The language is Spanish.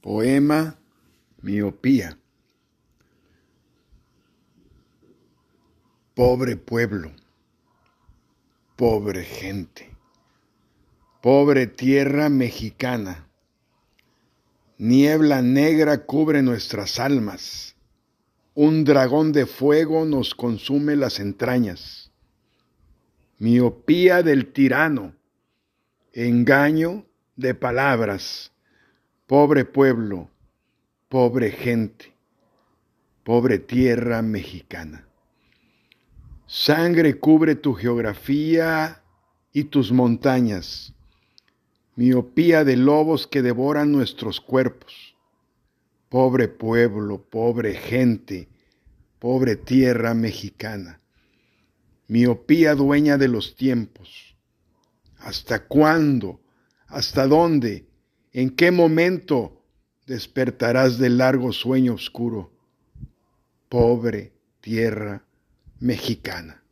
Poema Miopía. Pobre pueblo, pobre gente, pobre tierra mexicana. Niebla negra cubre nuestras almas. Un dragón de fuego nos consume las entrañas. Miopía del tirano. Engaño de palabras Pobre pueblo, pobre gente, pobre tierra mexicana. Sangre cubre tu geografía y tus montañas, miopía de lobos que devoran nuestros cuerpos. Pobre pueblo, pobre gente, pobre tierra mexicana. Miopía dueña de los tiempos. ¿Hasta cuándo? ¿Hasta dónde? ¿En qué momento despertarás del largo sueño oscuro? Pobre tierra mexicana.